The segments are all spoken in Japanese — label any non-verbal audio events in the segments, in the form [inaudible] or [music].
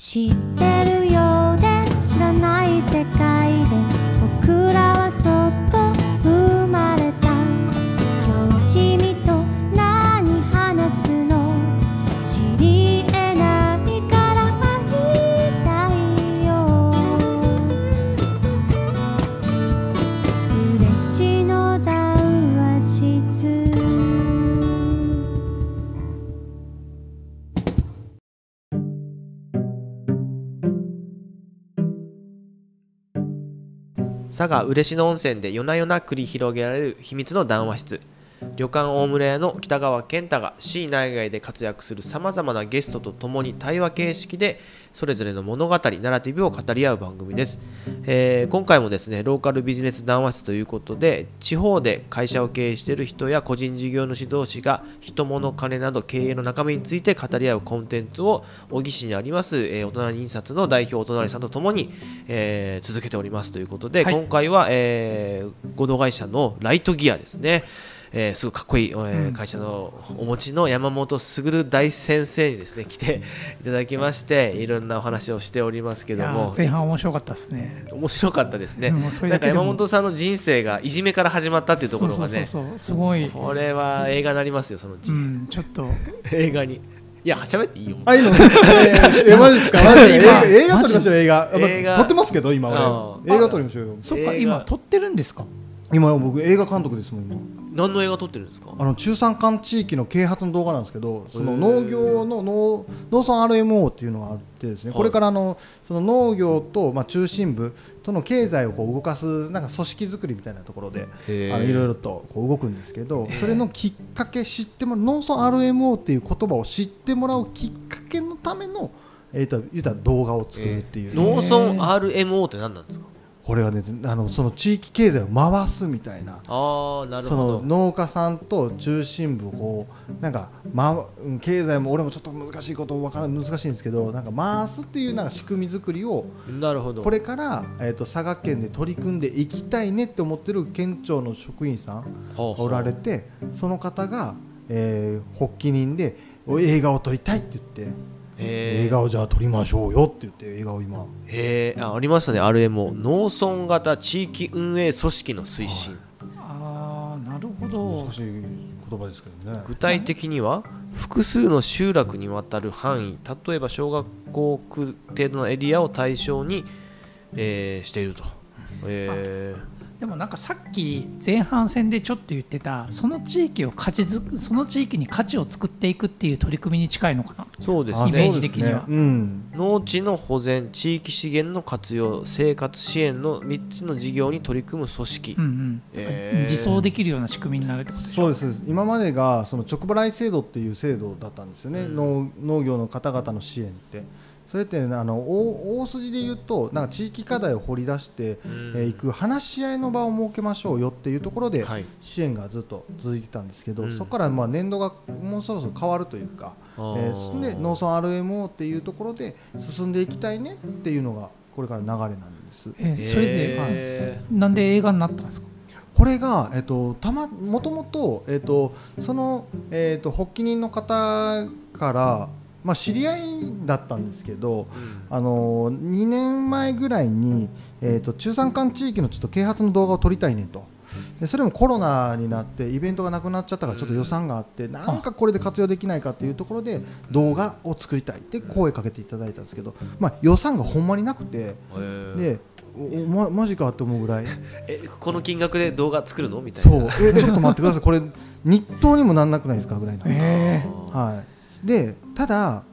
知ってる？佐賀嬉野温泉で夜な夜な繰り広げられる秘密の談話室。旅館大村屋の北川健太が市内外で活躍するさまざまなゲストと共に対話形式でそれぞれの物語ナラティブを語り合う番組です、えー今回もですねローカルビジネス談話室ということで地方で会社を経営している人や個人事業主同士が人物金など経営の中身について語り合うコンテンツを小木市にあります、えー、お隣印刷の代表お隣さんとともに、えー続けておりますということで、はい。今回は、えー合同会社のライトギアですね、えーすごいかっこいい、えーうん。会社のお持ちの山本卓大先生にですね来ていただきましていろんなお話をしておりますけども。ー前半面白かったですね。面白かったですね、もうそれなんか山本さんの人生がいじめから始まったっていうところがねそうそうそうそうすごい、これは映画になりますよそのうち、うん、ちょっと。映画に。いや喋っていいよ。あ、いいの？[laughs] えマジですか？マジで？映画映画撮りましょう、映画。映画。ま撮ってますけど、今あ俺。映画撮りましょうよ。そっか今撮ってるんですか？今、僕、映画監督ですもん、今。何の映画撮ってるんですか？あの中山間地域の啓発の動画なんですけど、その農業の農農村 RMO っていうのがあってですね、はい。これからあのその農業とまあ中心部との経済をこう動かすなんか組織作りみたいなところで、あのいろいろとこう動くんですけど、それのきっかけ知ってもらう農村 RMO っていう言葉を知ってもらうきっかけのためのえー、と言ったら動画を作るっていう、農村 RMO って何なんですか？これはねあのその地域経済を回すみたいなああなるそほど。の農家さんと中心部をこうなんか、ま、うん経済も俺もちょっと難しいことわから難しいんですけどなんか回すっていうなんか仕組み作りをなるほど。これから、えー、と佐賀県で取り組んでいきたいねって思ってる県庁の職員さんがおられてその方が、えー発起人でお映画を撮りたいって言って映画をじゃあ撮りましょうよって言って映画を今。へえあありましたね RMO 農村型地域運営組織の推進、ああなるほど。難しい言葉ですけどね。具体的には複数の集落にわたる範囲例えば小学校区程度のエリアを対象に、えーしていると、えでもなんかさっき前半戦でちょっと言ってたその地域を価値づその地域に価値を作っていくっていう取り組みに近いのかな？ーそうですイメねージ的には。ね。うん。農地の保全地域資源の活用生活支援の3つの事業に取り組む組織、うんうん、えー。自走できるような仕組みになるってことでしょ？そうです。今までがその直払い制度っていう制度だったんですよね、うん。農農業の方々の支援ってそれって、ね、あの大大筋で言うとなんか地域課題を掘り出してい、うん。えーいく話し合いの場を設けましょうよっていうところではい。支援がずっと続いてたんですけど、うん。そこからまあ年度がもうそろそろ変わるというか、あえーーで農村 RMO っていうところで進んでいきたいねっていうのがこれからの流れなんです。えーそれで、へなんで映画になったんですか？これが、えっと、たまもともと、えっと、その、えっと、発起人の方から、まあ、知り合いだったんですけど、ーうん。あの2年前ぐらいに、えっと、中山間地域のちょっと啓発の動画を撮りたいねと。でそれもコロナになってイベントがなくなっちゃったからちょっと予算があってなんかこれで活用できないかっていうところで動画を作りたいって声かけていただいたんですけど、まあ、予算がほんまになくてでおおまマジかって思うぐらい。えこの金額で動画作るの？みたいな。そう。えちょっと待ってください。これ日当にもなんなくないですか？ぐらいの、えはい、でただ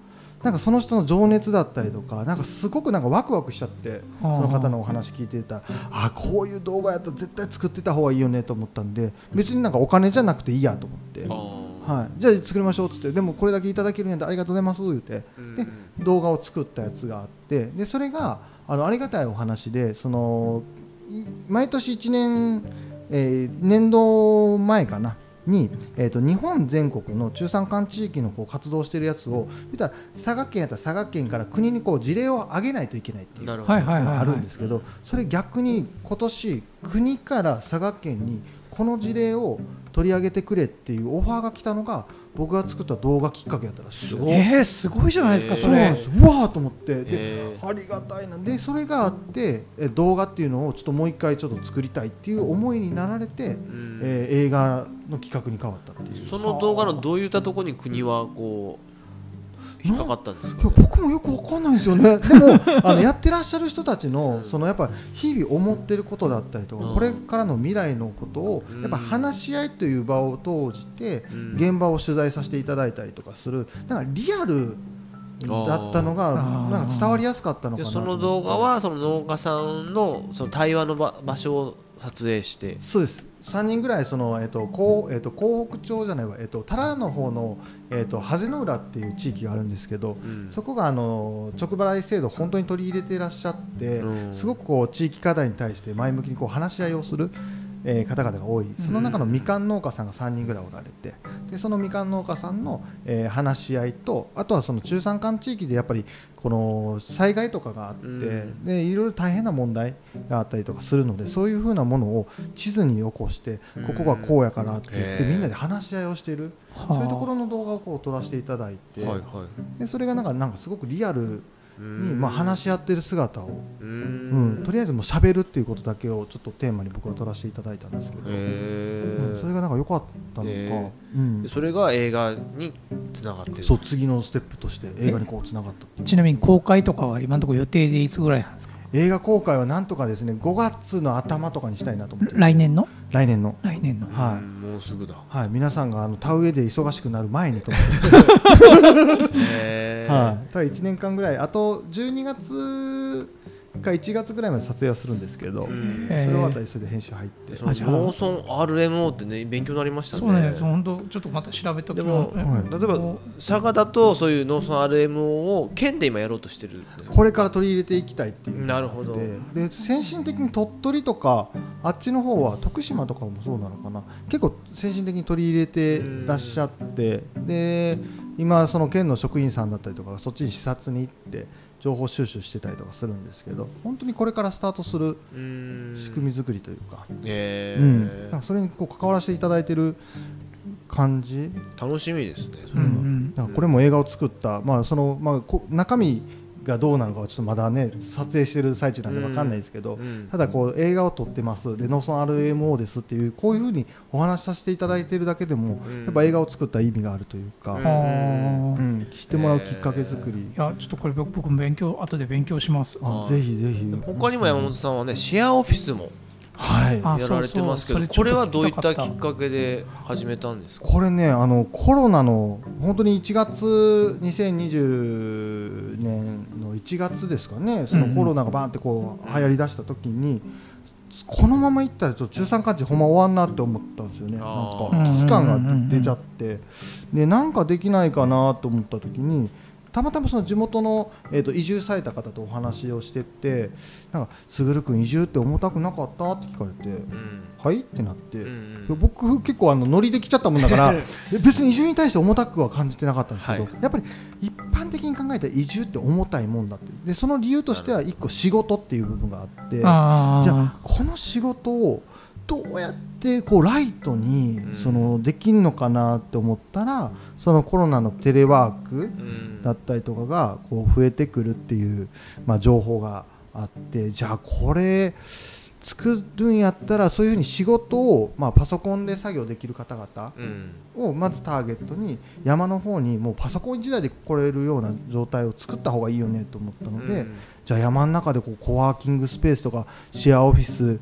なんかその人の情熱だったりとかなんかすごくなんかワクワクしちゃってその方のお話聞いてた。らあこういう動画やったら絶対作ってた方がいいよねと思ったんで別になんかお金じゃなくていいやと思って、はい、じゃあ作りましょうっつってでもこれだけいただけるんやったらありがとうございます言って。うんで動画を作ったやつがあってでそれがあのありがたいお話でそのい毎年1年、えー年度前かなに、えー、と日本全国の中山間地域のこう活動してるやつを言ったら佐賀県やったら佐賀県から国にこう事例を挙げないといけないっていうなるほど、はいはいはい、はい、あるんですけどそれ逆に今年国から佐賀県にこの事例を取り上げてくれっていうオファーが来たのが僕が作った動画きっかけやったらすごい。えー、すごいじゃないですか、えー。それ。そうなんです。うわーと思って。でえありがたいなでそれがあってえ動画っていうのをちょっともう一回ちょっと作りたいっていう思いになられて、ん。えー映画の企画に変わったっていう。その動画のどういったところに国はこう引っかかったんですか、いやね、僕もよくわかんないんですよね。[laughs] でもあのやってらっしゃる人たちのそのやっぱ日々思ってることだったりとか、うん。これからの未来のことをうん。やっぱ話し合いという場を通じてうん。現場を取材させていただいたりとかする。なんかリアルだったのがなんか伝わりやすかったのかなでその動画はその農家さんのその対話の場場所を撮影して。そうです。3人ぐらいその、えっとこうえっと江北町じゃないわ、えっと多良の方の、えっとハゼの浦っていう地域があるんですけど、うん。そこがあの直払い制度を本当に取り入れていらっしゃって、うん。すごくこう地域課題に対して前向きにこう話し合いをする、えー方々が多い。その中のみかん農家さんが3人ぐらいおられてでそのみかん農家さんの、えー話し合いとあとはその中山間地域でやっぱりこの災害とかがあって、うん。でいろいろ大変な問題があったりとかするのでそういうふうなものを地図に起こしてうんここがこうやからって言ってみんなで話し合いをしている。はあ。そういうところの動画をこう撮らせていただいて。でそれがなんかなんかすごくリアルにうん。まあ話し合ってる姿を、ううんん、とりあえずもう喋るっていうことだけをちょっとテーマに僕は撮らせていただいたんですけど、へうん、それえがなんか良かったのか、へうん。で、それが映画につながってる。そう次のステップとして映画にこうつながったちなみに公開とかは今のところ予定でいつぐらいなんですか？映画公開はなんとかですね5月の頭とかにしたいなと思って。る来年の？来年の。来年の。はい。うんもうすぐだ。はい皆さんがあの田植えで忙しくなる前にと思って。[laughs] はい、ただ1年間ぐらい。あと12月か1月ぐらいまで撮影はするんですけど、うん。それ終わったらそれで編集入って。でそのあじゃあ。農村 RMO ってね勉強になりましたね。そうねそう本当ちょっとまた調べときでもはい。例えば佐賀だとそういう農村 RMO を県で今やろうとしてる。これから取り入れていきたいっていう。なるほど。でで先進的に鳥取とかあっちの方は徳島とかもそうなのかな。結構先進的に取り入れてらっしゃって。で今その県の職員さんだったりとかがそっちに視察に行って情報収集してたりとかするんですけど本当にこれからスタートするうん。仕組み作りというか,、へうん。えなんかそれにこう関わらせていただいてる感じ。楽しみですねそうんうれはんこれも映画を作った、まあそのまあ、こ中身がどうなのかはちょっとまだね撮影してる最中なんで分かんないですけど、うん。ただこう映画を撮ってます。で農村 RMO ですっていうこういうふうにお話しさせていただいてるだけでも、うん。やっぱ映画を作った意味があるというか、ううん。知ってもらうきっかけ作り、いやちょっとこれ僕僕も勉強後で勉強します。ぜひぜひ。他にも山本さんはねシェアオフィスもはい。あやられてますけどこれはどういった聞きっかけで始めたんですか？これねあのコロナの本当に1月2020年の1月ですかね。そのコロナがバーンってこう流行りだした時に、このままいったらちょっと中産感知ほんま終わんなって思ったんですよね。なんあかー危機感が出ちゃって。でなんかできないかなと思った時にたまたまその地元の、えー、と移住された方とお話をしてて「なんか卓君移住って重たくなかった?」って聞かれてうん「はい?」ってなって。うんいや僕結構あのノリで来ちゃったもんだから [laughs] 別に移住に対して重たくは感じてなかったんですけど、はいやっぱり一般的に考えたら移住って重たいもんだってでその理由としては一個仕事っていう部分があってじゃああこの仕事をどうやってこうライトにうんそのできんのかなって思ったらそのコロナのテレワークうん。だったりとかがこう増えてくるっていう、まあ、情報があってじゃあこれ作るんやったらそういうふうに仕事を、まあ、パソコンで作業できる方々うん。をまずターゲットに山の方にもうパソコン時代で来れるような状態を作った方がいいよねと思ったので、うん。じゃあ山の中でこうコワーキングスペースとかシェアオフィス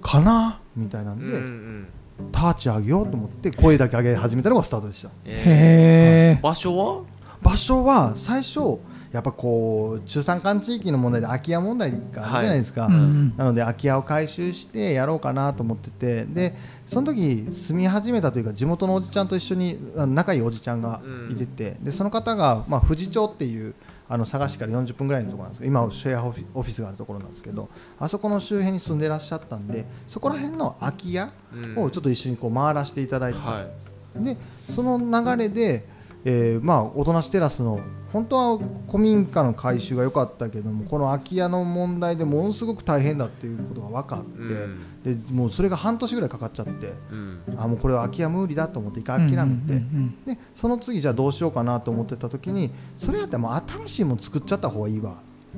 かなみたいなんで、うんうんターチ上げようと思って声だけ上げ始めたのがスタートでした。えへえー場所は？場所は最初やっぱこう中山間地域の問題で空き家問題があるじゃないですか、うんなので空き家を回収してやろうかなと思ってて。でその時住み始めたというか地元のおじちゃんと一緒に仲いいおじちゃんがいてて、でその方が、まあ、富士町っていうあの佐賀市から40分ぐらいのところなんですけど。今はシェアオフィスがあるところなんですけど。あそこの周辺に住んでらっしゃったんでそこら辺の空き家をちょっと一緒にこう回らせていただいて、はでその流れでえーまあ大人しテラスの本当は古民家の改修が良かったけどもこの空き家の問題でものすごく大変だっていうことが分かって、うん。でもうそれが半年ぐらいかかっちゃってうん。あもうこれは空き家無理だと思って一回諦めて、でその次じゃあどうしようかなと思ってた時にそれやったらもう新しいもの作っちゃった方がいいわ。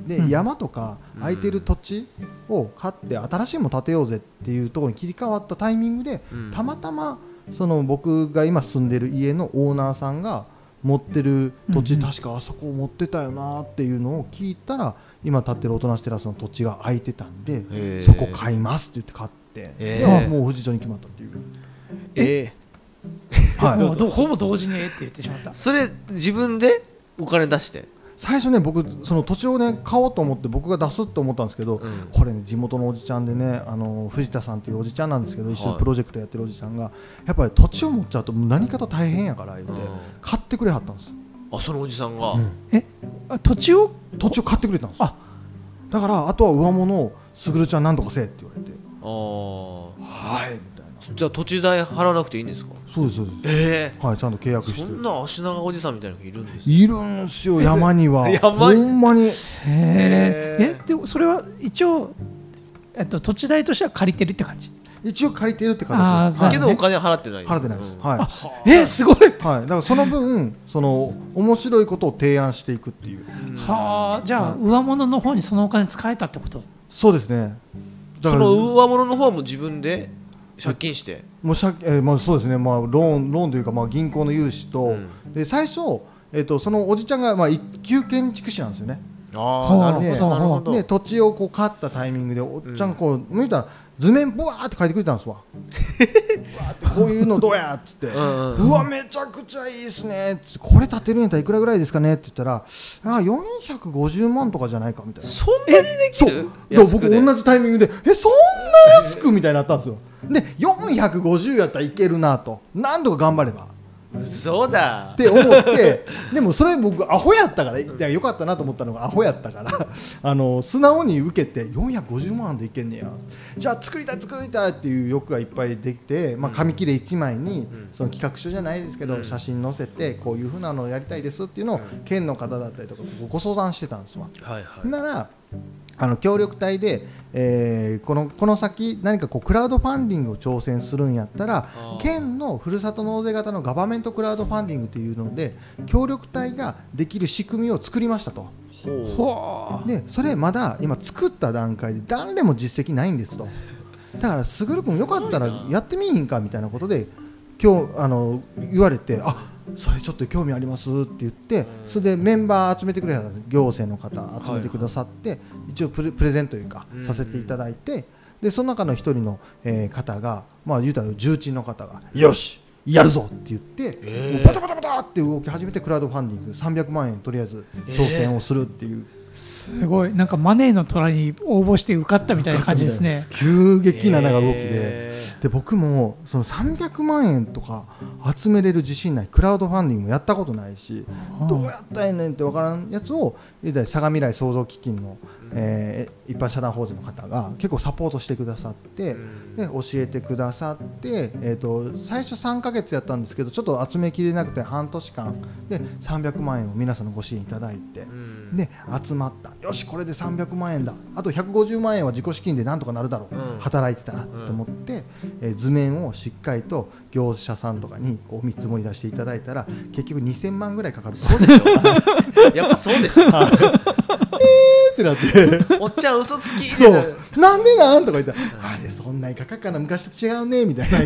で、うん。山とか空いてる土地を買って新しいもの建てようぜっていうところに切り替わったタイミングで、うん。たまたまその僕が今住んでる家のオーナーさんが持ってる土地、うんうん。確かあそこを持ってたよなっていうのを聞いたら今建ってる大人しテラスの土地が空いてたんでそこ買いますって言って買って、へーもう富士町に決まったっていう。え。はい。もうどほぼ同時にえって言ってしまった。ーそれ自分でお金出して？最初ね僕その土地をね買おうと思って僕が出すと思ったんですけど、うん。これね地元のおじちゃんでねあの藤田さんっていうおじちゃんなんですけど一緒にプロジェクトやってるおじちゃんが、やっぱり土地を持っちゃうと何かと大変やから言って、うん。買ってくれはったんです、あそのおじさんが、うん。あ土地を？土地を買ってくれたんです。あ。だからあとは上物をすぐるちゃんなんとかせえって言われて。あー。はいみたいな。じゃあ土地代払わなくていいんですか？そうですそうです。ええはいちゃんと契約して。そんな足長おじさんみたいな人いるんですいるんすよ山には。[laughs] 山に。ほんまに。へええでそれは一応、えっと、土地代としては借りてるって感じ？一応借りてるって形です、けどお金は払ってない。払ってないです、うん。はい。えすごい。はい、だからその分その面白いことを提案していくっていう。はあじゃあ上物の方にそのお金使えたってこと？そうですね。だその上物の方はもう自分で借金して？もう借えーまあ、そうですね、まあ、ローンローンというか、まあ、銀行の融資と、うん。で最初、えー、とそのおじちゃんが、まあ、一級建築士なんですよね。ああなるほでどなるほど。で土地をこう買ったタイミングでおっちゃんがこう、見たら図面ブワーって書いてくれたんですわ。[laughs] こういうのどうやっつって、うんうわめちゃくちゃいいですね。っつってこれ建てるんやったらいくらぐらいですかねって言ったらあ450万とかじゃないかみたいな。そんなにできそう。僕同じタイミングでえそんな安くみたいになったんですよで450やったらいけるなと。何度か頑張れば。嘘だ。って思って。でもそれ僕アホやったから。いやよかったなと思ったのがアホやったから。[laughs] あの素直に受けて450万でいけんねや。じゃあ作りたい作りたいっていう欲がいっぱいできて、まあ、紙切れ1枚にうん。その企画書じゃないですけど、うん。写真載せてこういうふうなのをやりたいですっていうのを県の方だったりとかご相談してたんですわ。はいはい。ならあの協力隊で、えーこのこの先何かこうクラウドファンディングを挑戦するんやったら県のふるさと納税型のガバメントクラウドファンディングというので協力隊ができる仕組みを作りましたと。でそれまだ今作った段階で誰も実績ないんですと。だからすぐる君よかったらやってみいひんかみたいなことで今日あの言われてあそれちょっと興味ありますって言ってそれでメンバー集めてくれた行政の方集めてくださって一応プレプレゼンというかうん。させていただいてでその中の一人の、えー方がまあ言うたら重鎮の方がよしやるぞって言って、バタバタバタって動き始めてクラウドファンディング300万円とりあえず挑戦をするっていう、すごい。なんかマネーの虎に応募して受かったみたいな感じですね。急激ななんか動きで。へで僕もその300万円とか集めれる自信ないクラウドファンディングもやったことないしどうやったらええねんって分からんやつを相模未来創造基金の、えー一般社団法人の方が結構サポートしてくださって、うん。で教えてくださって、えー、と最初3ヶ月やったんですけどちょっと集めきれなくて半年間。で300万円を皆さんのご支援いただいて。うん。で集まった。よしこれで300万円だ。あと150万円は自己資金でなんとかなるだろう、うん。働いてたらと思って、えー図面をしっかりと業者さんとかにこう見積もり出していただいたら結局2000万ぐらいかかるそうでしょ。やっぱそうでしょ。ってなって。おっちゃん嘘つき。そう。なんでなんとか言った。ら、あれそんなにかかっかな。昔と違うねみたいな。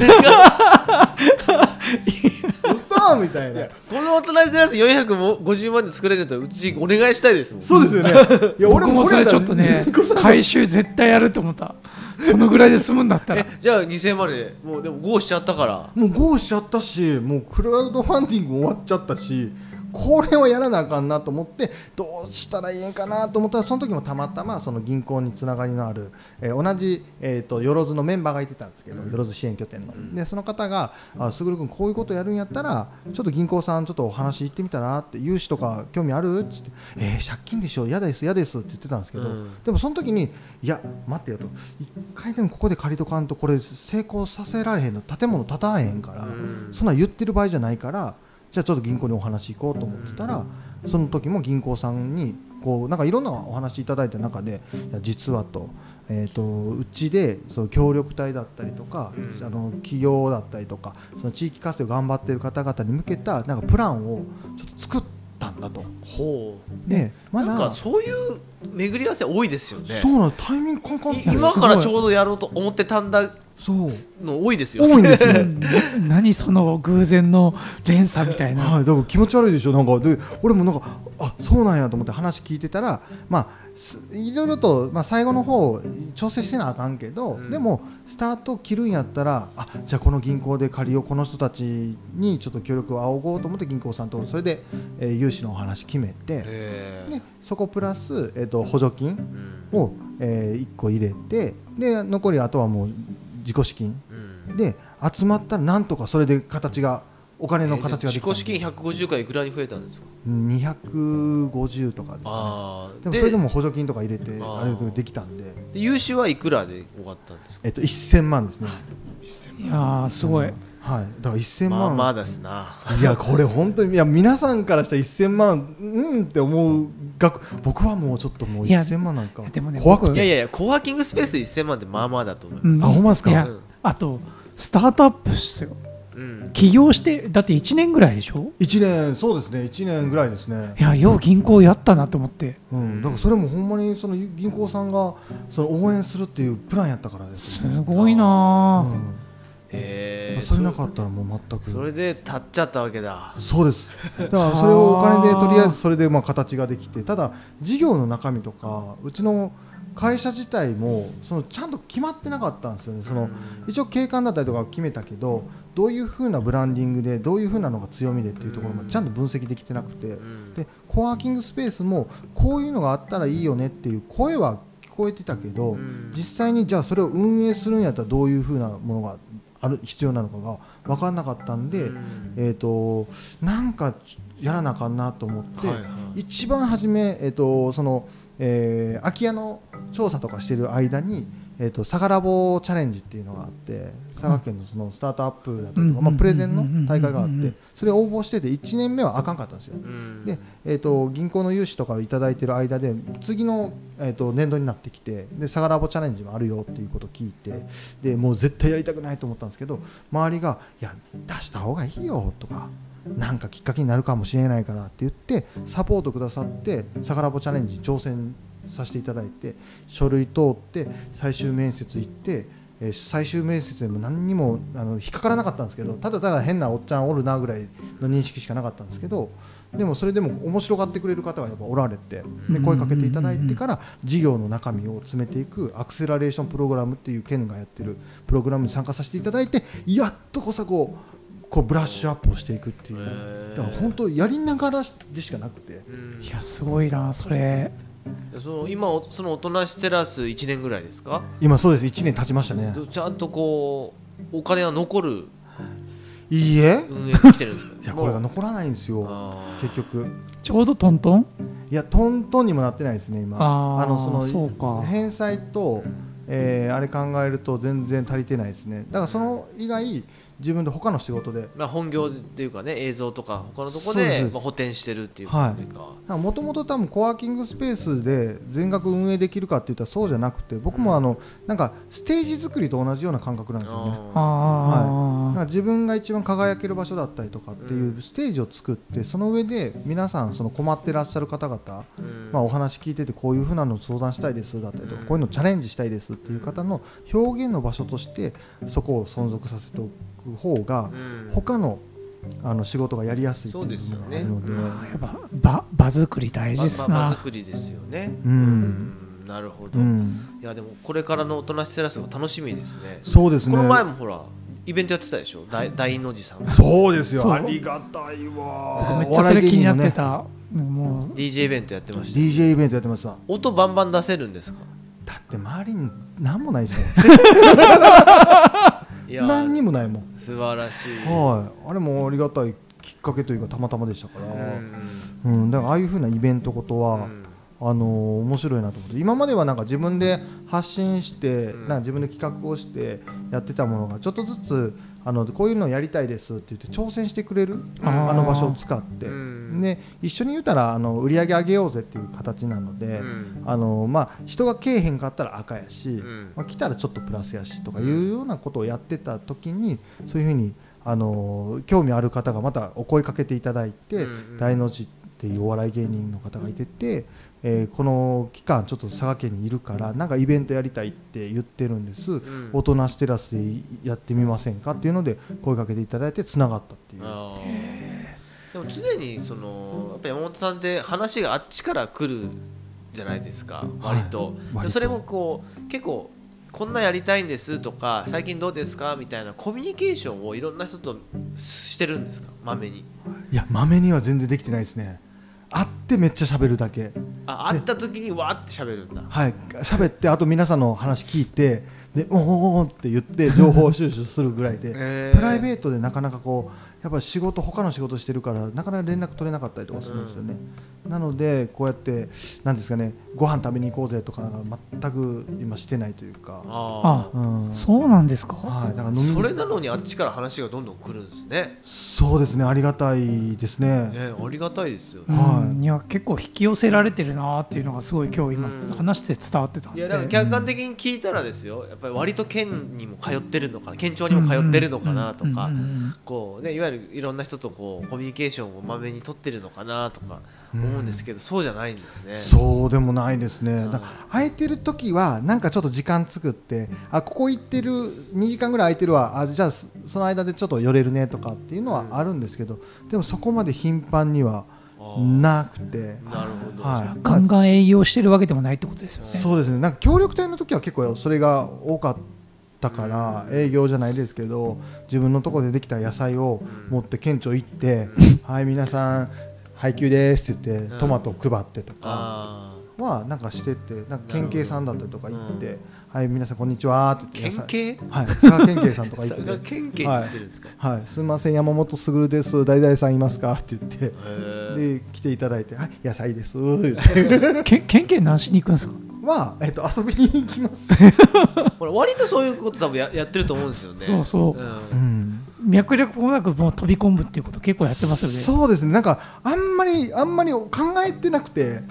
嘘みたいな。この大人でやつ450万で作れるんだったらうちお願いしたいですもん。そうですよね。いや僕もそれちょっとね [laughs] 回収収絶対やると思ったそのぐらいで済むんだったら。えじゃあ2000万でもうでも GO しちゃったから。もう GO しちゃったしもうクラウドファンディング終わっちゃったしこれはやらなあかんなと思ってどうしたらいいんかなと思ったらその時もたまたまその銀行につながりのある、えー同じ、えー、とよろずのメンバーがいてたんですけど、よろず支援拠点の、でその方が「あすぐる君こういうことやるんやったらちょっと銀行さんちょっとお話行ってみたら?」って「融資とか興味ある?」っつって「えー借金でしょ嫌です嫌です」って言ってたんですけど、うんでもその時に「いや待ってよ」と「一回でもここで借りとかんとこれ成功させられへんの建物建たらへんから、うんそんなん言ってる場合じゃないからじゃあちょっと銀行にお話行こうと思ってたらその時も銀行さんにこうなんかいろんなお話いただいた中で実はと。えー、とうちでその協力隊だったりとか、うんあの企業だったりとかその地域活性を頑張っている方々に向けたなんかプランをちょっと作ったんだと。ほうでまだなんかそういう巡り合わせ多いですよねそうなのタイミング今からちょうどやろうと思ってたんだそう。の多いですよ。多いんですよ。う [laughs] ん何その偶然の連鎖みたいな、はい、だから気持ち悪いでしょ。なんかで俺もなんかあそうなんやと思って話聞いてたらまあすいろいろと、まあ、最後の方調整してなあかんけど、うん。でもスタート切るんやったらあじゃあこの銀行で借りをこの人たちにちょっと協力を仰ごうと思って銀行さんとそれで、えー融資のお話決めてへでそこプラス、えー、と補助金を、え1個入れてで残りあとはもう自己資金。うん。で集まったらなんとかそれで形がお金の形ができた。んで自己資金150からいくらに増えたんですか？250とかですかね。でもそれでも補助金とか入れてあれができたんで、で融資はいくらで終わったんですか？えっと、1000万ですね。いやーすごい、はい。だから1000万、まあまあですな。いやこれ本当にいや皆さんからしたら1000万うんって思う額。僕はもうちょっともういや1000万なんかでもね僕怖くて。いやいやいやコワーキングスペースで1000万ってまあまあだと思います、うん。あほんまですかいやう。んあとスタートアップっすよ。うん。起業してだって1年ぐらいでしょ？1年そうですね。1年ぐらいですね。いやよう銀行やったなと思って。うん、だからそれもほんまにその銀行さんがその応援するっていうプランやったからですすごいなー、うんへえそれなかったらもう全く。それで立っちゃったわけだ。そうです。だから [laughs] それをお金でとりあえずそれでまあ形ができてただ事業の中身とかうちの会社自体もそのちゃんと決まってなかったんですよね。その一応景観だったりとかは決めたけどどういうふうなブランディングでどういうふうなのが強みでっていうところまでちゃんと分析できてなくて。うん。でコワーキングスペースもこういうのがあったらいいよねっていう声は聞こえてたけどうん。実際にじゃあそれを運営するんやったらどういうふうなものがある必要なのかが分からなかったんで、うん。えー、となんかやらなあかんなと思って、はいはい。一番初め、えー、とその、えー空き家の調査とかしてる間に、えー、とサガラボチャレンジっていうのがあって佐賀県のそのスタートアップだったりとか、うん。まあ、プレゼンの大会があってそれを応募してて1年目はあかんかったんですよ。うん。でえー、と銀行の融資とかをいただいてる間で次の、えー、と年度になってきてでサガラボチャレンジもあるよっていうことを聞いてでもう絶対やりたくないと思ったんですけど周りが「いや出した方がいいよ」とか。なんかきっかけになるかもしれないからって言ってサポートくださってサガラボチャレンジに挑戦させていただいて書類通って最終面接行って、えー最終面接でも何にもあの引っかからなかったんですけどただただ変なおっちゃんおるなぐらいの認識しかなかったんですけどでもそれでも面白がってくれる方がやっぱおられてで声かけていただいてから事業の中身を詰めていくアクセラレーションプログラムっていう県がやってるプログラムに参加させていただいてやっとこさこうこうブラッシュアップをしていくっていう。だから本当やりながらでしかなくて。うん。いやすごいなそれその今おその大人しテラス1年ぐらいですか？今そうです。1年経ちましたね。どちゃんとこうお金は残るいいえ。運営できてるんですか？[laughs] いやこれが残らないんですよ。結局。ちょうどトントン？いやトントンにもなってないですね今。あーのその返済と、えーあれ考えると全然足りてないですね。だからその以外自分で他の仕事で。まあ、本業っていうかね映像とか他のとこでまあ、補填してるっていう感じか、もともと多分コワーキングスペースで全額運営できるかって言ったらそうじゃなくて僕もあのなんかステージ作りと同じような感覚なんですよね。ああなんか自分が一番輝ける場所だったりとかっていうステージを作ってその上で皆さんその困ってらっしゃる方々、ーうん。まあ、お話聞いててこういうふうなの相談したいですだったりとかうん。こういうのチャレンジしたいですっていう方の表現の場所としてそこを存続させておく方がうん。他のあの仕事がやりやすいっていうのがあるので。そうですよね。あやっぱ場場作り大事っすまま場な作りですよね。うん。うん。なるほど、うん。いやでもこれからの大人しテラスが楽しみですね。そうですね。この前もほらイベントやってたでしょ？大大の字さん。そうですよ。ありがたいわ。めっちゃそれ気になってた、もう。DJ イベントやってました DJ イベントやってました。音バンバン出せるんですか？だって周りに何もないですよ [laughs] 何にもないもん。素晴らしい。はい。あれもありがたいきっかけというかたまたまでしたから、うん。うん、だからああいうふうなイベントことは、うんあの面白いなと思って。今まではなんか自分で発信して、うん。なんか自分で企画をしてやってたものがちょっとずつあのこういうのやりたいですって言って挑戦してくれるあー。あの場所を使って、うん。で一緒に言うたらあの売り上げ上げようぜっていう形なので、うん。あのまあ、人が来えへんかったら赤やし、ん。まあ、来たらちょっとプラスやしとかいうようなことをやってた時にそういうふうにあの興味ある方がまたお声かけていただいて、うんうん。大の字っていうお笑い芸人の方がいてて、えーこの期間ちょっと佐賀県にいるからなんかイベントやりたいって言ってるんです、ん。大人ステラスでやってみませんかっていうので声かけていただいてつながったっていう。でも常にそのやっぱ山本さんって話があっちから来るじゃないですか割と,、割と。それもこう結構こんなやりたいんですとか最近どうですかみたいなコミュニケーションをいろんな人としてるんですか？まめに。いやまめには全然できてないですね会ってめっちゃ喋るだけ。あ会った時にわーって喋るんだ。はい。喋ってあと皆さんの話聞いてでおーおーって言って情報収集するぐらいで、へー。プライベートでなかなかこうやっぱり仕事他の仕事してるからなかなか連絡取れなかったりとかするんですよね、なのでこうやってなんですかねご飯食べに行こうぜとかが全く今してないというか、ああうん。そうなんですか？はい、だからそれなのにあっちから話がどんどん来るんですね。そうですねありがたいですね。ねありがたいですようね。はい。ん、いや結構引き寄せられてるなっていうのがすごい今日今うん。話して伝わってたんで、いやだから客観的に聞いたらですよやっぱり割と県にも通ってるのかな県庁にも通ってるのかなとかうんうんうんこうねいわゆるいろんな人とこうコミュニケーションをまめに取ってるのかなとか思うんですけどそうじゃないんですね。そうでもないですね、うん。だから空いてる時はなんかちょっと時間作ってあここ行ってる2時間ぐらい空いてるわ。あじゃあそその間でちょっと寄れるねとかっていうのはあるんですけど、でもそこまで頻繁にはなくて、なるほど、はい。ガンガン営業してるわけでもないってことですよね。そうですね。なんか協力隊の時は結構それが多かったから、営業じゃないですけど自分のところでできた野菜を持って県庁行って、はい皆さん配給ですって言って、うん。トマトを配ってとか。あはなんかしててなんか県警さんだったりとか行って、うんはい皆さんこんにちはってー言って県警はい佐賀県警さんとか行 [laughs] 佐賀って県警って言ってるんですか、はいすみません山本卓です。誰々さんいますか？って言って。で来ていただいてはい野菜です。言ってけ [laughs] 県警何しに行くんですか？はえっと遊びに行きます。[laughs] これ割とそういうこと多分ややってると思うんですよね。そうそう。うん。うん。脈絡もなくもう飛び込むっていうこと結構やってますよね。そうですね。なんかあんまりあんまり考えてなくて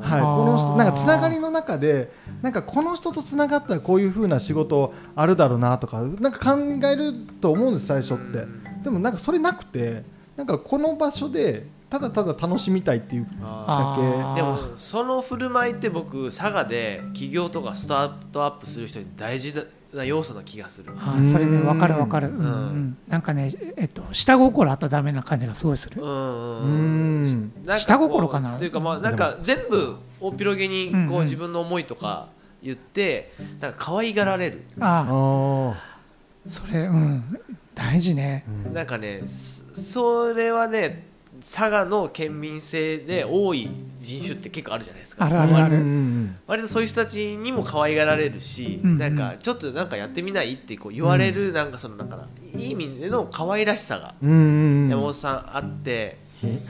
はい、この人なんかつながりの中でなんかこの人とつながったらこういう風な仕事あるだろうなとかなんか考えると思うんです最初って。でもなんかそれなくてなんかこの場所でただただ楽しみたいっていうあだけ。でもその振る舞いって僕佐賀で起業とかスタートアップする人に大事な要素な気がする。あーそれね分かる分かる、うん。んうん、なんかね、えっと、下心あったらダメな感じがすごいする、うん下心かな？というかまあなんか全部大広げにこう自分の思いとか言ってなんか可愛がられる。あああそれうん。大事ね。ーなんかねそそれはね佐賀の県民性で多い人種って結構あるじゃないですか。あるあるある。うんうん割とそういう人たちにも可愛がられるし、うんうん。なんかちょっとなんかやってみないってこう言われるなんかそのなんかないい意味での可愛らしさが山本さんあって、はい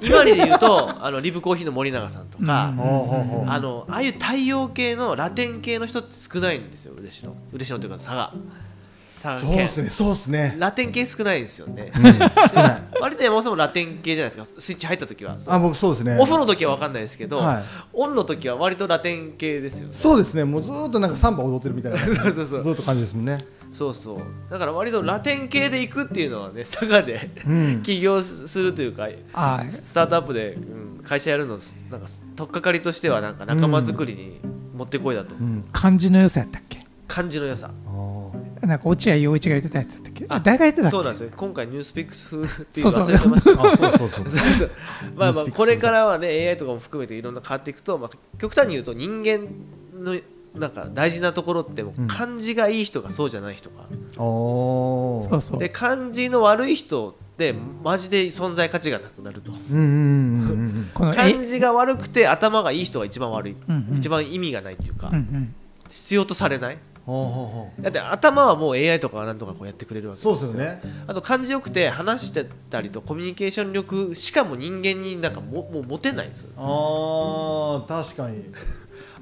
今にで言うと [laughs] あのリブコーヒーの森永さんとか、あのああいう太陽系のラテン系の人って少ないんですよ嬉野。嬉野というか佐賀そうですねそうですね。ラテン系少ないんですよね。うん少ない。[laughs] 割と山本さんもラテン系じゃないですか？スイッチ入った時は。あ僕そうですね。オフの時は分かんないですけど、はい。オンの時は割とラテン系ですよね。そうですね。もうずーっとなんかサンバ踊ってるみたいな。[laughs] そうそうそう。ずっと感じですもんね。そうそう。だから割とラテン系で行くっていうのはね佐賀でうん。[laughs] 起業するというかスタートアップで、うん、会社やるのなんか取っかかりとしてはなんか仲間作りにもってこいだと、うん。漢字の良さやったっけ？感じの良さなんか落合陽一が言ってたやつだったっけ？誰が言ってたっけ？そうなんですよ。今回ニュースピックス風っていうの忘れてました。あそうそうそう。そうそう。まあまあこれからはね AI とかも含めていろんな変わっていくと、まあ、極端に言うと人間のなんか大事なところってもううん。漢字がいい人がそうじゃない人が、おー。そうそう。で漢字の悪い人ってマジで存在価値がなくなると。うんうんうんうんうんこの漢字が悪くて頭がいい人が一番悪い、うんうん。一番意味がないっていうか、うんうん。必要とされないだって頭はもう AI とかなんとかこうやってくれるわけそうですよ。ですよね。あと感じよくて話してたりとコミュニケーション力しかも人間になんかももう持てないんですよ。あー確かに。[laughs]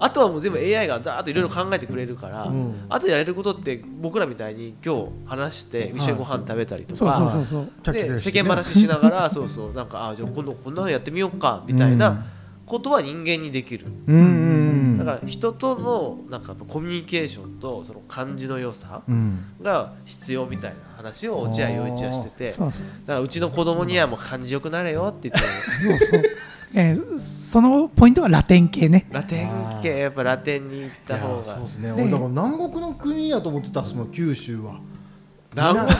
あとはもう全部 AI がざーっといろいろ考えてくれるから、うん。あとやれることって僕らみたいに今日話して一緒にご飯食べたりとそうそうか世間話しながら [laughs] そうそうなんかあじゃあ今度こんなのやってみようかみたいなことは人間にできる、うんうんから人とのなんかコミュニケーションとその感じの良さうん。が必要みたいな話を落合陽一はしててだそうそう。からうちの子供にはもう感じよくなれよって言ってそうそう、えーそのポイントはラテン系ね。ラテン系やっぱラテンに行った方が。そうですね。で俺だから南国の国やと思ってたっすもん九州は南い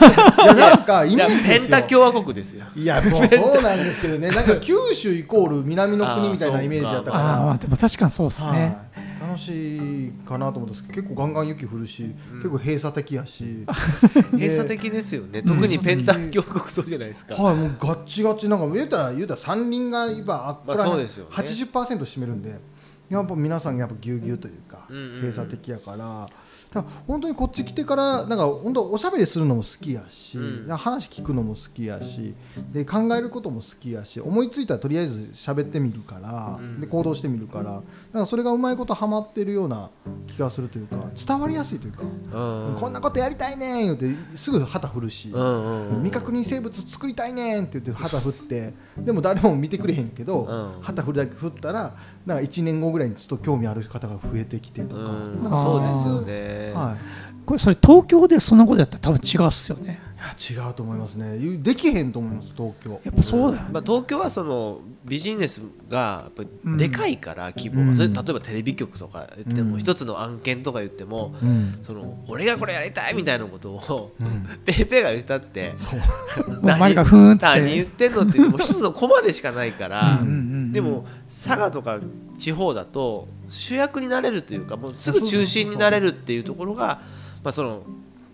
やなんかイメージペンタ共和国ですよ。いやもうそうなんですけどね。なんか九州イコール南の国みたいなイメージだったから。ああでも確かにそうですね、はい、楽しいかなと思ったんですけど結構ガンガン雪降るし、結構閉鎖的やし。[laughs] 閉鎖的ですよね。特にペンタ共和国そうじゃないですか。はいもうガッチガチなんか言うたら言うたら山林が今あっこまあらそうですよね。80%占めるんでやっぱ皆さんやっぱぎゅうぎゅうというか、うんうんうん。閉鎖的やからだから本当にこっち来てからなんか本当おしゃべりするのも好きやし、うん。話聞くのも好きやしで考えることも好きやし思いついたらとりあえず喋ってみるから、うん。で行動してみるからだからそれがうまいことハマってるような気がするというか伝わりやすいというか、うん。こんなことやりたいねん言ってすぐ旗振るし、未確認生物作りたいねんって言って旗振ってでも誰も見てくれへんけど、うん。旗振るだけ振ったらなんか1年後ぐらいにちょっと興味ある方が増えてきてとか,、うん。なんかそうですよね、はい。これそれ東京でそんなことやったら多分違うっすよねいや違うと思いますね。ゆできへんと思います東京。やっぱそうだよね、まあ、東京はそのビジネスがやっぱでかいから規模が、うん。それ例えばテレビ局とか言っても、うん。一つの案件とか言っても、うん。その俺がこれやりたいみたいなことを、うん。[laughs] ペーペーが言ったってそう。もうマリがふーんって。何言ってんのってもう一つのコマでしかないから、でも佐賀とか地方だと主役になれるというかもうすぐ中心になれるっていうところがまあその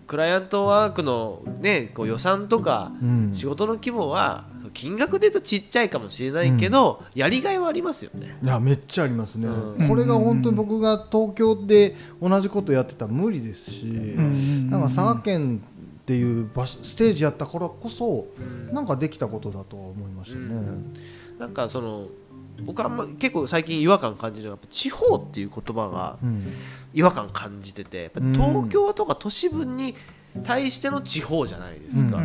クライアントワークのねこう予算とかうん。仕事の規模は金額で言うとちっちゃいかもしれないけど、やりがいはありますよね。いやめっちゃありますね、うん。これが本当に僕が東京で同じことやってたら無理ですし、ん。なんか佐賀県っていう場所ステージやったからこそうん。なんかできたことだとは思いましたね、うん。なんかその僕はあんま結構最近違和感感じるのがやっぱ地方っていう言葉がうん。違和感感じてて東京とか都市部に対しての地方じゃないですか、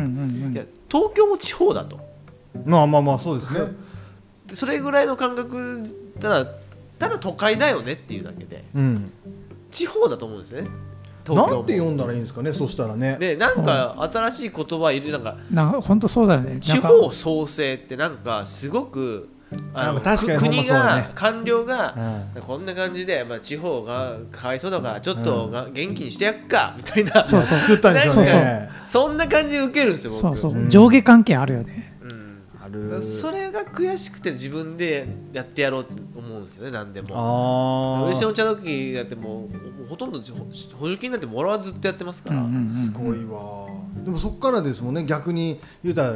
東京も地方だと。まあまあまあそうですね。でそれぐらいの感覚ただただ都会だよねっていうだけでうん。地方だと思うんですよね。東京も。なんて読んだらいいんですかねそしたらね。でなんか新しい言葉いるなんかなんか本当そうだよね。地方創生ってなんかすごくあのあ確かにく国がね官僚がうん。こんな感じで、まあ、地方がかわいそうだからちょっとが元気にしてやっかみたいな、そうそう。作ったんでしょうそうそう。ねそんな感じで受けるんですよ僕。そうそう、うん。上下関係あるよね。うん。ある。それが悔しくて自分でやってやろうと思うんですよね何でも。あ嬉しの茶時だってもうほとんど補補助金なんてもらわずずっとやってますから、すごいわ。でもそこからですもんね逆に言うたら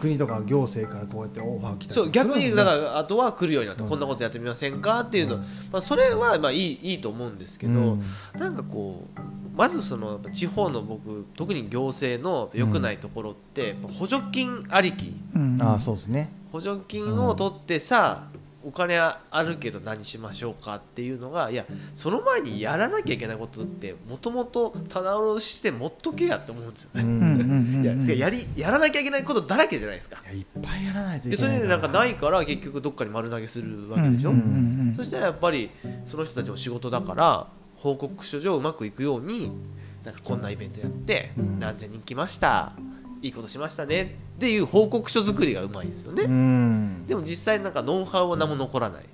国とか行政からこうやってオファー来たりそう逆にだらからあとは来るようになって、こんなことやってみませんかっていうの、まあ、それはまあいいいいと思うんですけど、うん。なんかこうまずそのやっぱ地方の僕特に行政の良くないところって、補助金ありき。うん。ああそうですね。補助金を取ってさ、お金あるけど何しましょうかっていうのがいやその前にやらなきゃいけないことってもともと棚卸しして持っとけやって思うんですよね。いややりやらなきゃいけないことだらけじゃないですか。いやいっぱいやらないといでけないそれでなんかないから結局どっかに丸投げするわけでしょ、そしたらやっぱりその人たちの仕事だから報告書上うまくいくようになんかこんなイベントやってうん。何千人来ましたいいことしましたねっていう報告書作りがうまいんですよね、うん。でも実際なんかノウハウは何も残らない。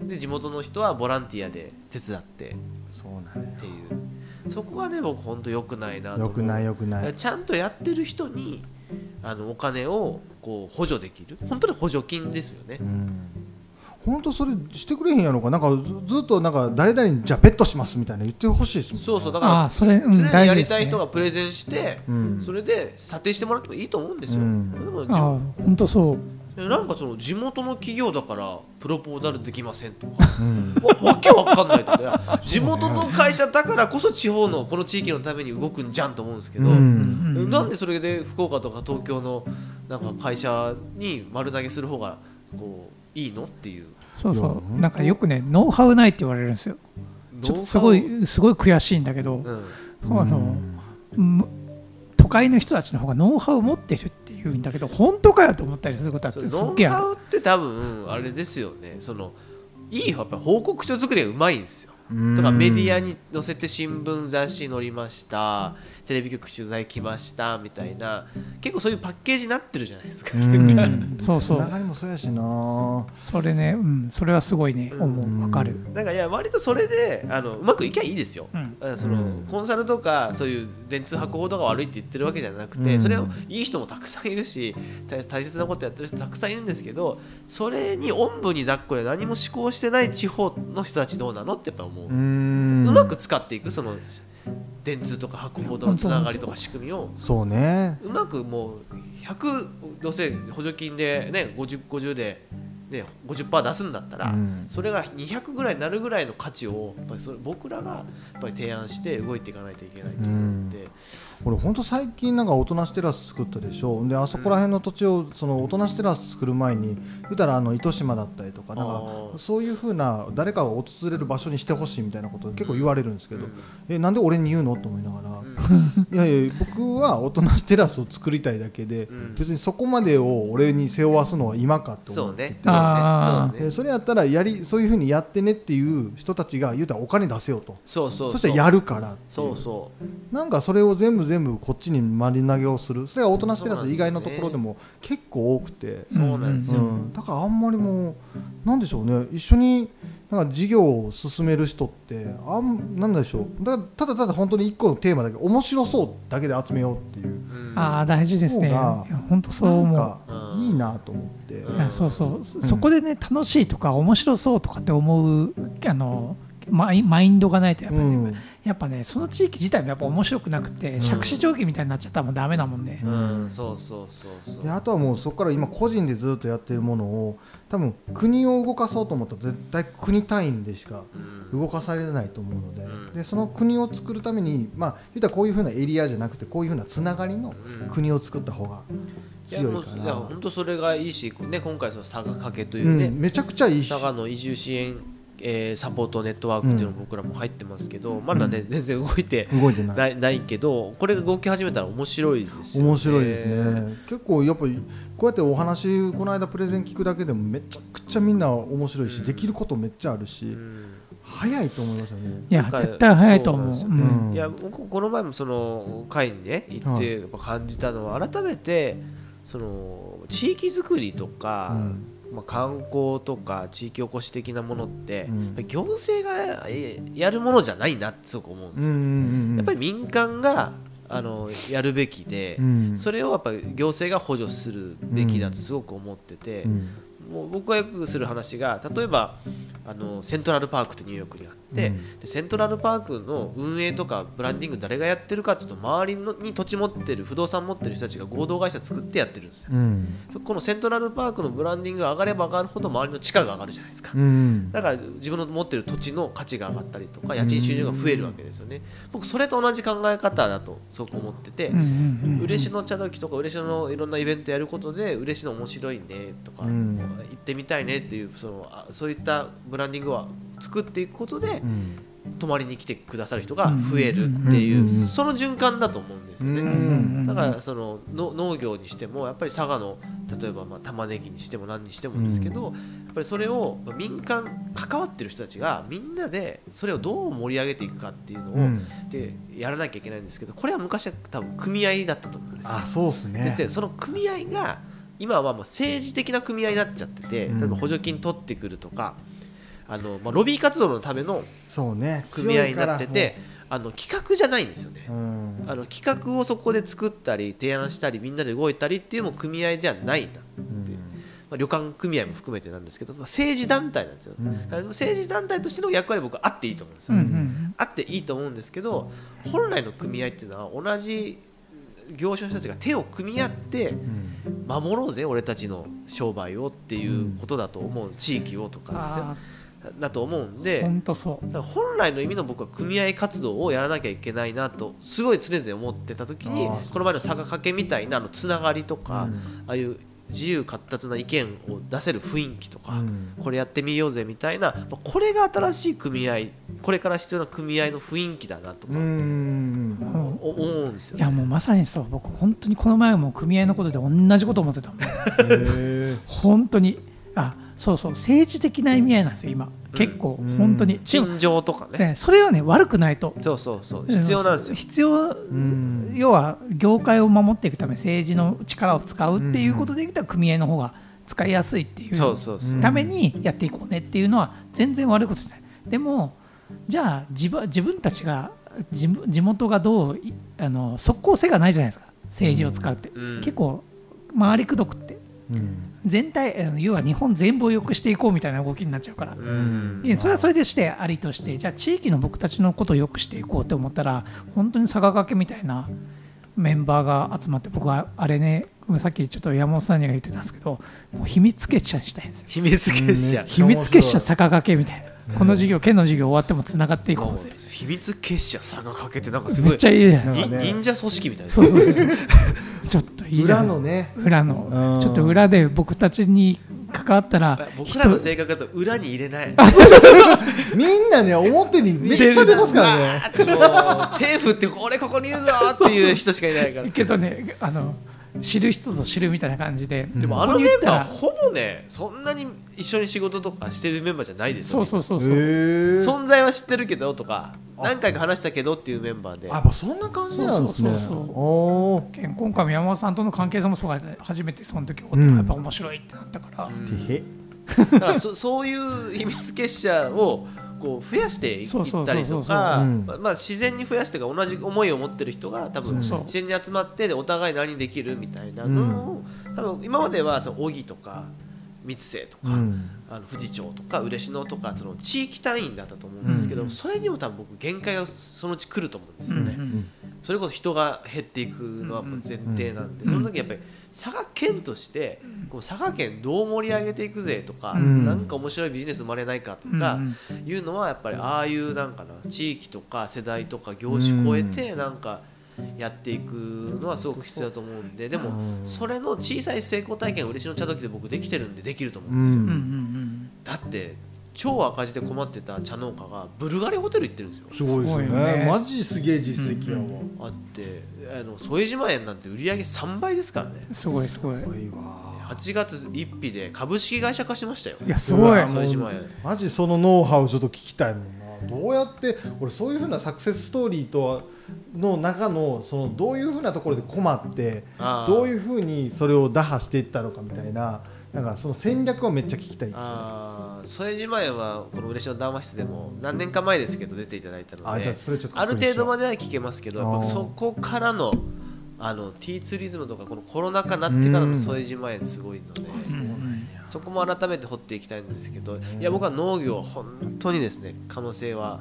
うん。で地元の人はボランティアで手伝って。っそうなんていう。そこがね僕本当良くないなと思う。よくないよくない。ちゃんとやってる人にあのお金をこう補助できる。本当に補助金ですよね。うん本当それしてくれへんやろか。なんかずずっとなんか誰々にじゃあベットしますみたいな言ってほしいですもんね。そうそう。だからそれうん常にやりたい人がプレゼンして、うん。それで査定してもらってもいいと思うんですよ、うん。でもああ本当そう。でなんかその地元の企業だからプロポーザルできませんとか。うん。わわけわかんないとね地元の会社だからこそ地方のこの地域のために動くんじゃんと思うんですけど、うん。なんでそれで福岡とか東京のなんか会社に丸投げする方がこういいの？っていう。そうそう。なんかよくねノウハウないって言われるんですよ。ちょっとすごノウハいすごい悔しいんだけど、ウうん。あのむ都会の人たちの方がノウハウ持ってるって言うんだけど本当かよと思ったりすることあっそてれノウハすっげえある。ウって多分あれですよね。そのいいやっぱ報告書作りがうまいんですよ。うん。とかメディアに載せて新聞雑誌載りましたテレビ局取材来ましたみたいな結構そういうパッケージになってるじゃないですか、うん。そうそう。つながりもそうやしな。それね、うん、それはすごいね。思う。わかる、なんかいや割とそれであのうまくいきゃいいですよ、うん。あそのうん。コンサルとかそういう電通博報とか悪いって言ってるわけじゃなくて、うん。それをいい人もたくさんいるし大大切なことやってる人たくさんいるんですけどそれにおんぶに抱っこで何も思考してない地方の人たちどうなのってやっぱ思う、ううんまく使っていくその電通とか博報とのつながりとか仕組みをそうね。うまくもう100どうせ補助金でね5050 50で、ね、50%出すんだったら、うん。それが200ぐらいになるぐらいの価値をやっぱりそれ僕らがやっぱり提案して動いていかないといけないと思って、俺ほんと最近なんか大人しテラス作ったでしょ。であそこら辺の土地をその大人しテラス作る前に言ったらあの糸島だったりとかだあかそういうふうな誰かが訪れる場所にしてほしいみたいなこと結構言われるんですけど、うん。えなんで俺に言うの？と思いながら、うん。[laughs] いやいや僕は大人しテラスを作りたいだけで、うん。別にそこまでを俺に背負わすのは今かって思ってそうね。それやったらやりそういうふうにやってねっていう人たちが言うたらお金出せよと。そうそうそしたらやるからそうそう。なんかそれを全部全部こっちに丸投げをする。それは大人しテラス以外のところでも結構多くて。そうなんですよ、うん、だからあんまりもうなんでしょうね。一緒になんか事業を進める人ってあんなんでしょう。だからただただ本当に一個のテーマだけ面白そうだけで集めようっていう。うん。ああ大事ですね。本当そう思う。いいなと思って、うん。いやそうそう、そそこでね楽しいとか面白そうとかって思うあのマイマインドがないとやっぱね、うんやっぱねその地域自体もやっぱ面白くなくて、ん。杓子定規みたいになっちゃったらもうダメだもんね、うん。そうそうそうそう。であとはもうそこから今個人でずっとやってるものを多分国を動かそうと思ったら絶対国単位でしかうん。動かされないと思うので,、うん。でその国を作るためにまあ言ったらこういうふうなエリアじゃなくてこういうふうなつながりのうん。国を作った方がいやもう強いから、いや本当それがいいし、ね、今回その佐賀かけといううんね、めちゃくちゃいいし。佐賀の移住支援、えーサポートネットワークっていうのも僕らも入ってますけど、まだね全然動いて動いてない。ないないけどこれが動き始めたら面白いですよね。面白いですね。結構やっぱりこうやってお話この間プレゼン聞くだけでもめちゃくちゃみんな面白いし、うん。できることめっちゃあるし、うん。早いと思いますよね。いや絶対早いと思う。そうなんう。ん。いや僕この前もその会にね行ってやっぱ感じたのは改めてその地域づくりとか、うんまあ、観光とか地域おこし的なものって、うん。行政がえやるものじゃないなってすごく思うんですよ。うんうんうんやっぱり民間があのやるべきで、うん。それをやっぱり行政が補助するべきだとすごく思ってて、うん。もう僕がよくする話が例えばあのセントラルパークってニューヨークにあって、うんでセントラルパークの運営とかブランディング誰がやってるかっていうと周りのに土地持ってる不動産持ってる人たちが合同会社作ってやってるんですよ。うんこのセントラルパークのブランディングが上がれば上がるほど周りの地価が上がるじゃないですか。うんだから自分の持ってる土地の価値が上がったりとか家賃収入が増えるわけですよね。僕それと同じ考え方だとそう思ってて、うん嬉野茶時とか嬉野のいろんなイベントやることで嬉野面白いねとか、うん行ってみたいねっていうそのあそういったブランディングを作っていくことでうん。泊まりに来てくださる人が増えるっていう、うん。うん。うん。その循環だと思うんですよね。うん。うん。だからそのの農業にしてもやっぱり佐賀の例えばまあ玉ねぎにしても何にしてもですけど、やっぱりそれを民間関わってる人たちがみんなでそれをどう盛り上げていくかっていうのを、うん。でやらなきゃいけないんですけどこれは昔は多分組合だったと思うんですよ。あそうっすね。でその組合が今はもう政治的な組合になっちゃってて、うん。例えば補助金取ってくるとかあの、まあ、ロビー活動のための組合になっててあの企画じゃないんですよね。ううん。あの企画をそこで作ったり提案したりみんなで動いたりっていうのも組合ではないな、うん。まあ、旅館組合も含めてなんですけど、まあ政治団体なんですよ、うん。政治団体としての役割は僕はあっていいと思うんですよ、うんうんあっていいと思うんですけど本来の組合っていうのは同じ業種の人たちが手を組み合ってうん。守ろうぜ俺たちの商売をっていうことだと思う地域をとかですだと思うんーで本当そう。だから本来の意味の僕は組合活動をやらなきゃいけないなとすごい常々思ってた時にこの前の坂掛けみたいなあのつながりとか、うん。ああいう自由闊達な意見を出せる雰囲気とか、うん。これやってみようぜみたいなまあこれが新しい組合これから必要な組合の雰囲気だなとか思うんですよいやもうまさにそう。僕本当にこの前も組合のことで同じこと思ってたもん。本当に。あそうそう政治的な意味合いなんですよ今。結構うん本当に。陳情とかね。ねそれはね悪くないと。そうそうそう。必要なんですよ。必要ん。要は業界を守っていくため政治の力を使うっていうことで言ったら組合の方が使いやすいっていうためにやっていこうねっていうのは全然悪いことじゃない。でもじゃあ自分自分たちが地地元がどういあの即効性がないじゃないですか。政治を使うって、うん。結構回りくどくって。うん全体要は日本全部を良くしていこうみたいな動きになっちゃうから、それはそれでしてありとして。じゃあ地域の僕たちのことを良くしていこうって思ったら本当に佐賀掛けみたいなメンバーが集まって僕はあれねさっきちょっと山本さんには言ってたんですけどもう秘密結社にしたいんですよ。秘密結社。うん。秘密結社佐賀掛けみたいな。この授業県の授業終わってもつながっていこもううぜ。秘密結社差がかけてなんかすごい。めっちゃいいじゃないですか。忍者組織みたいな。そうそうそうと裏のね。裏の。うん。ちょっと裏で僕たちに関わったら僕らの性格だと裏に入れない。[laughs] みんなね表にめっちゃ出ますからね。手振って俺ここにいるぞっていう人しかいないから。けどねあの知る人ぞ知るみたいな感じででもあこのメンバーほぼねそんなに一緒に仕事とかしてるメンバーじゃないですよそうそうそうそう、存在は知ってるけどとか何回か話したけどっていうメンバーで。あやっぱそんな感じなんですね。そうそうそう今回も山本さんとの関係性もそうが初めてその時おってうん。やっぱ面白いってなったから、うん。てへ。だからそそういう秘密結社をこう増やしていったりとかうん。ま自然に増やしてが同じ思いを持ってる人が多分そう。自然に集まってでお互い何できるみたいなのを多分今まではその小木とか三瀬とか、うん。あの富士町とか嬉野とかその地域単位だったと思うんですけど、うん。それにも多分僕限界がそのうち来ると思うんですよね、うんうんそれこそ人が減っていくのはもう前提なんで、うんその時やっぱり佐賀県としてこう佐賀県どう盛り上げていくぜとか、うん。なんか面白いビジネス生まれないかとうんかいうのはやっぱりああいうなんかな地域とか世代とか業種超えてなんかやっていくのはすごく必要だと思うんででもうん。それの小さい成功体験を嬉野茶時で僕できてるんでできると思うんですよ、だって超赤字で困ってた茶農家がブルガリホテル行ってるんですよ。すごいですよね。ね。マジすげえ実績やわ。あってあの副島園なんて売り上げ3倍ですからね。うんすごいすごい。すごいわ。8月1日で株式会社化しましたよ。いやすごい。うん副島園。マジそのノウハウちょっと聞きたいもんな。どうやって俺そういうふうなサクセスストーリーとはの中のそのどういうふうなところで困ってどういうふうにそれを打破していったのかみたいななんかその戦略はめっちゃ聞きたいですよあー副島園はこの嬉野談話室でも何年か前ですけど出ていただいたので。ある程度まででは聞けますけどやっぱそこからのあの T ツーリズムとかこのコロナ禍になってからの副島園すごいのでそこも改めて掘っていきたいんですけどいや僕は農業は本当にですね可能性は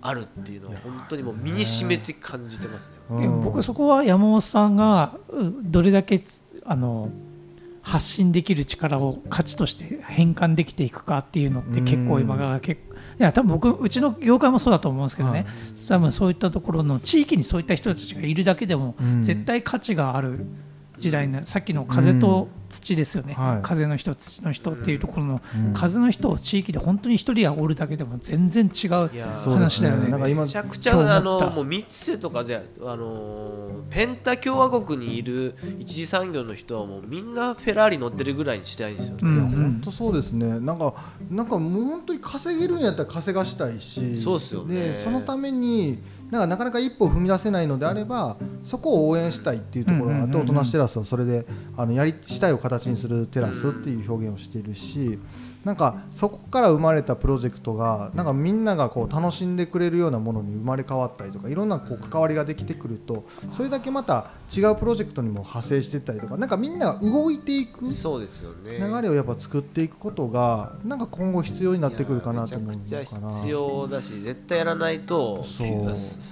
あるっていうのを本当にもう身に染めて感じてますね。僕そこは山本さんがうどれだけつあの発信できる力を価値として変換できていくかっていうのって結構今が結構いや多分僕うちの業界もそうだと思うんですけどね、多分そういったところの地域にそういった人たちがいるだけでもうん。絶対価値がある時代になるさっきの風と土ですよね、はい。風の人土の人っていうところの、うん。風の人を地域で本当に一人がおるだけでも全然違う話だよね。なんか今めちゃくちゃあのもう三瀬とかであのーペンタ共和国にいる一次産業の人はもうみんなフェラーリ乗ってるぐらいにしたいんですよね。うん。いや本当そうですね。なんかなんかもう本当に稼げるんやったら稼がしたいし。そうっすよね。でそのためになんかなかなか一歩踏み出せないのであればそこを応援したいっていうところがあって大人しテラスはそれであのやりしたいを形にするテラスっていう表現をしているしなんかそこから生まれたプロジェクトがなんかみんながこう楽しんでくれるようなものに生まれ変わったりとかいろんなこう関わりができてくるとそれだけまた違うプロジェクトにも派生していったりとかなんかみんなが動いていく流そうですよね。れをやっぱ作っていくことがなんか今後必要になってくるかなと思う。かな。くちゃ必要だし絶対やらないとそう。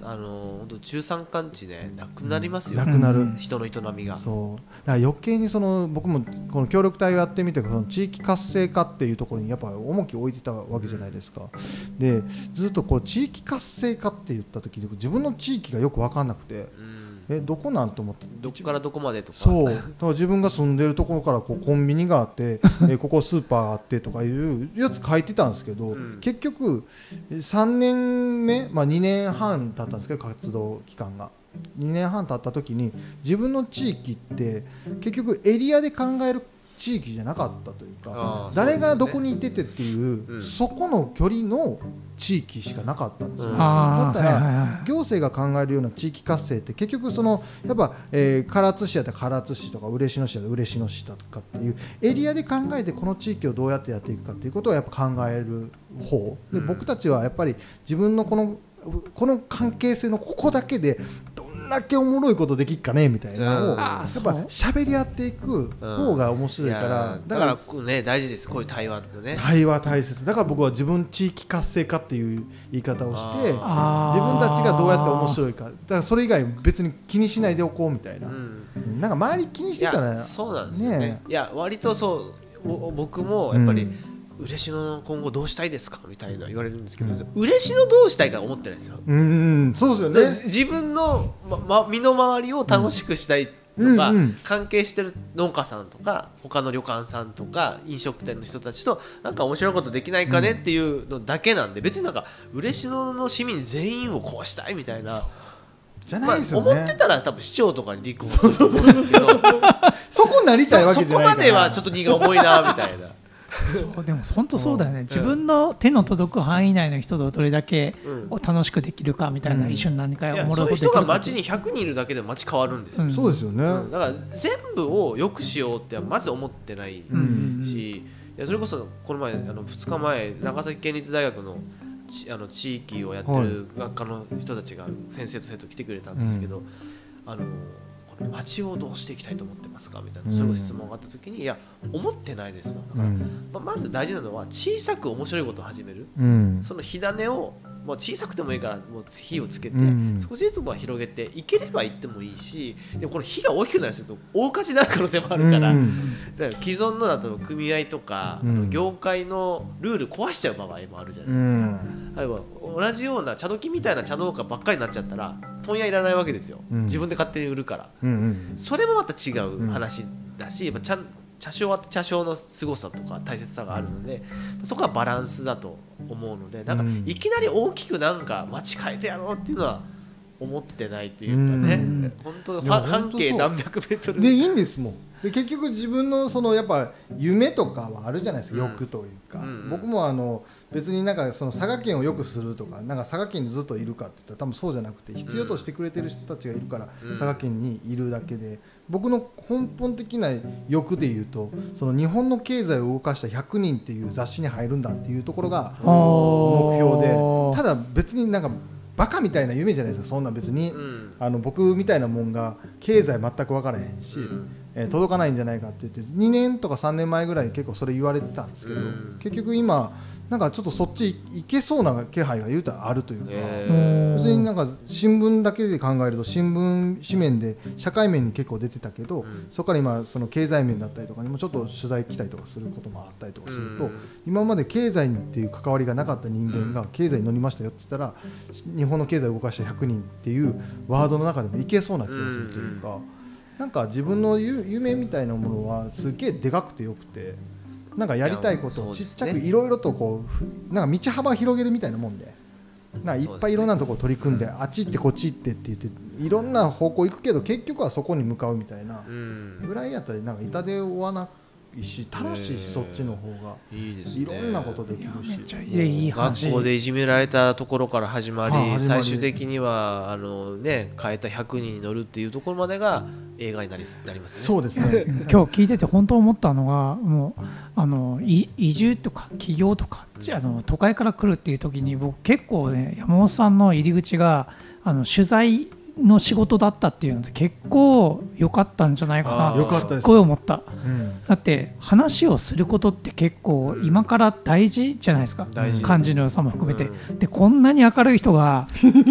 あの本当中山間地ねなくなりますよ、なくなる、うん。人の営みが。そう。だから余計にその僕もこの協力隊をやってみてその地域活性化っていうところにやっぱり重きを置いてたわけじゃないですか。でずっとこう地域活性化って言った時に自分の地域がよく分かんなくて。うん。えどこなんと思ってどこからどこまでとか。そう。だから自分が住んでるところからこう [laughs] コンビニがあってえここスーパーがあってとかいうやつ書いてたんですけど、うん。結局3年目、まあ、2年半経ったんですけど活動期間が。2年半経った時に自分の地域って結局エリアで考える地域じゃなかったというあかー誰がどこにいててっていううん。そこの距離の地域しかなかったんですよ、うん。だったら行政が考えるような地域活性って結局そのやっぱ、えー唐津市やったら唐津市とか嬉野市やったら嬉野市とかっていうエリアで考えてこの地域をどうやってやっていくかっていうことをやっぱ考える方。で、うん。僕たちはやっぱり自分のこのこの関係性のここだけでどんだけおもろいことできっかねみたいなのを、うんやっぱ喋り合っていく方が面白いから、やだからね大事ですこういう対話のね。対話大切。だから僕は自分地域活性化っていう言い方をして自分たちがどうやって面白いか。だからそれ以外別に気にしないでおこうみたいな、うん。なんか周り気にしいてたらやそうなんですよね。ねいや割とそうぼ僕もやっぱり、うん嬉野の今後どうしたいですか？みたいな言われるんですけど、うん。嬉野どうしたいか思ってないですよ、うんうんそうですそうよね自分の、まま、身の回りを楽しくしたいとか、うんうん。関係してる農家さんとか他の旅館さんとか飲食店の人たちとなんか面白いことできないかねっていうのだけなんで別になんか嬉野の市民全員をこうしたいみたいな。じゃまあないですよね、思ってたら多分市長とかに立候補すると思うんですけど。[laughs] そこなりたいわそそこけじゃないから。まではちょっと荷が重いなみたいな。そうでも本当そうだよね、自分の手の届く範囲内の人とどれだけうん。を楽しくできるかみたいな、うん。一緒に何かおいやもろいそういう人がことできるかって街に100人いるだけで街変わるんですよ、うん。そうですよね、うん。だから全部を良くしようってはまず思ってないうん。し、いやそれこそこの前あの2日前長崎県立大学のちあの地域をやってる学科の人たちが先生と生徒来てくれたんですけど、あの街をどうしていきたいと思ってますか？みたいなそれこそ質問があった時にいや思ってないですと。だから、うん。まあまず大事なのは小さく面白いことを始める。うん。その火種をもう小さくてもいいからもう火をつけて、うん。少しずつまあ広げていければいってもいいしでもこの火が大きくなりすると大火事になる可能性もあるから,、うん。だから既存のだと組合とか、業界のルール壊しちゃう場合もあるじゃうないですか。ん。例えば同じような茶時みたいな茶農家ばっかりになっちゃったら問屋いらないわけですよ、うん。自分で勝手に売るから。それもまた違う話だし、やっぱ茶茶商は茶商の凄さとか大切さがあるのでそこはバランスだと思うのでなんかうん。いきなり大きくなんか街変えてやろうっていうのは思ってないっていうかね、うん。本当半径何百メートル。でいいんですもん。で結局自分のそのやっぱ夢とかはあるじゃないですか、うん。欲というか、うん僕もあの別になんかその佐賀県を良くするとかなんか佐賀県にずっといるかって言ったら多分そうじゃなくて必要としてくれてる人たちがいるからうん。佐賀県にいるだけで僕の根本的な欲で言うとその日本の経済を動かした100人っていう雑誌に入るんだっていうところが目標でただ別になんかバカみたいな夢じゃないですかそんな別に。うん。あの僕みたいなもんが経済全く分からへんし、うん。えー届かないんじゃないかって言って2年とか3年前ぐらい結構それ言われてたんですけど、うん。結局今なんかちょっとそっち行けそうな気配が言うたらあるというか、え。別になんか新聞だけで考えると新聞紙面で社会面に結構出てたけど、うん。そこから今その経済面だったりとかにもちょっと取材来たりとかすることもあったりとかすると、うん。今まで経済っていう関わりがなかった人間が経済に乗りましたよって言ったら日本の経済を動かした100人っていうワードの中でもいけそうな気がするというか、なんか自分のゆ夢みたいなものはすっげえでかくてよくてなんかやりたいことをちっちゃくいろいろとこうふなんか道幅広げるみたいなもんで。なんかいっぱいいろんなところ取り組んであっち行ってこっち行ってって言っていろんな方向行くけど結局はそこに向かうみたいなうん。ぐらいやったらなんか痛手を負わないし楽しいしそっちの方が。いいですね。いろんなことできるし。めっちゃいいいい話。学校でいじめられたところから始まり、はあ始まり。最終的にはあの、ね、変えた100人に乗るっていうところまでが映画になりなりますね。そうですね。[laughs] 今日聞いてて本当思ったのがもうあのい移住とか起業とかじあの都会から来るっていう時に僕結構ね山本さんの入り口があの取材の仕事だったっていうので結構良かったんじゃないかなっす。すごい思った。うん。だって話をすることって結構今から大事じゃないですか。感じの良さも含めて。うでこんなに明るい人が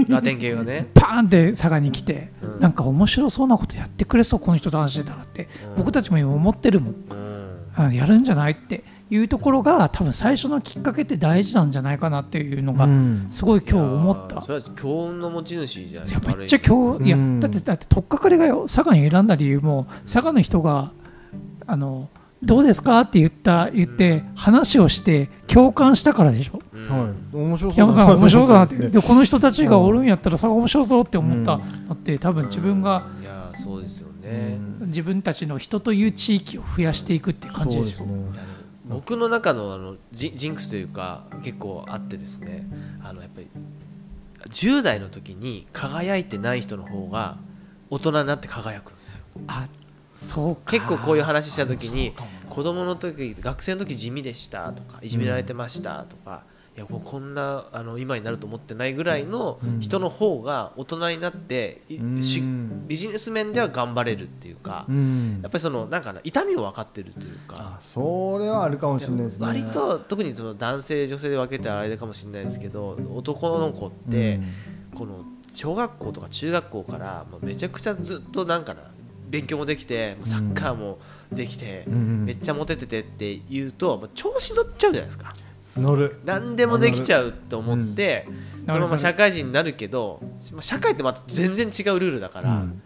ラテン系がね。[laughs] パーンって佐賀に来てうん。なんか面白そうなことやってくれそうこの人と話してたらってうん僕たちも今思ってるもん。うん。あやるんじゃないっていうところが多分最初のきっかけって大事なんじゃないかなっていうのがうん。すごい今日思った。いやーそ。れは強運の持ち主じゃないですか。いやめっちゃ今日いやうん。だってだって取っかかりがよ佐賀に選んだ理由も佐賀の人があのどうですかって言った言って話をして共感したからでしょ？うん。はい。面白そう山本さん面白そうだなって。ですね。でこの人たちがおるんやったら佐賀面白そうって思ったうん。のって多分自分がいやーそうですよね。自分たちの人という地域を増やしていくっていう感じでしょ？そう僕の中のあのジジンクスというか結構あってですねあのやっぱり10代の時に輝いてない人の方が大人になって輝くんですよ。あそうか。結構こういう話した時に子供の時学生の時地味でしたとかいじめられてましたとか、いやもうこんなあの今になると思ってないぐらいのうん。人の方が大人になって、ビジネス面では頑張れるっていうか、うん。やっぱりそのなんかな痛みを分かってるというあか。それはあるかもしれないですね。割と特にその男性女性で分けてあれかもしれないですけど男の子ってこの小学校とか中学校からめちゃくちゃずっとなんかな勉強もできてサッカーもできてうん。めっちゃモテててって言うと調子乗っちゃうじゃないですか乗る。何でもできちゃうと思ってん。そのまま社会人になるけどまあ社会ってまた全然違うルールだから、うん。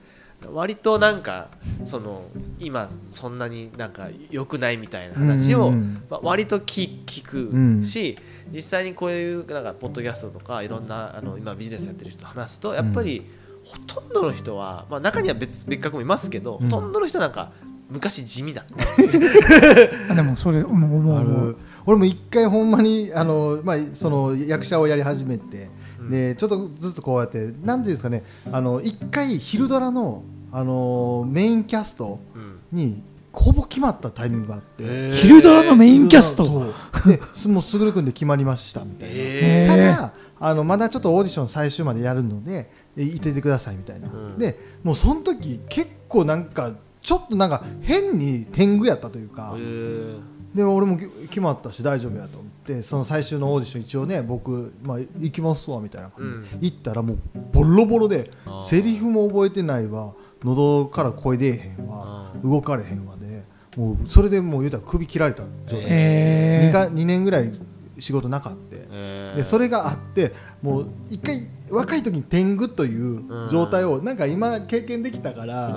割となんかその今そんなになんか良くないみたいな話を、割と聞聞くし、実際にこういうなんかポッドキャストとかいろんなあの今ビジネスやってる人と話すとやっぱりほとんどの人は、まあ、中には別別格もいますけど、うん。ほとんどの人なんか昔地味だった。[laughs] [laughs] あでもそれ思う。思う俺も一回ほんまにあの、まあ、その役者をやり始めて、でちょっとずつこうやってなんていうんですかねあの一回昼ドラのあのメインキャストうん。にほぼ決まったタイミングがあって、昼ドラのメインキャスト？そう。ですもうすぐるくんで決まりましたみたいな、えへー。ただあのまだちょっとオーディション最終までやるのでえいててくださいみたいな、うん。でもうその時結構なんかちょっとなんか変に天狗やったというか、えーで俺もき決まったし大丈夫やと思ってその最終のオーディション一応ね僕、まあ、行きますわみたいな感じで、うん。行ったらもうボロボロでセリフも覚えてないわ。喉から声出えへんわ。あ動かれへんわで。もうそれでもう言うたら首切られた状態、へー。2, か2年ぐらい仕事なかったえー。でそれがあってもう一回若い時に天狗という状態をなんか今経験できたから、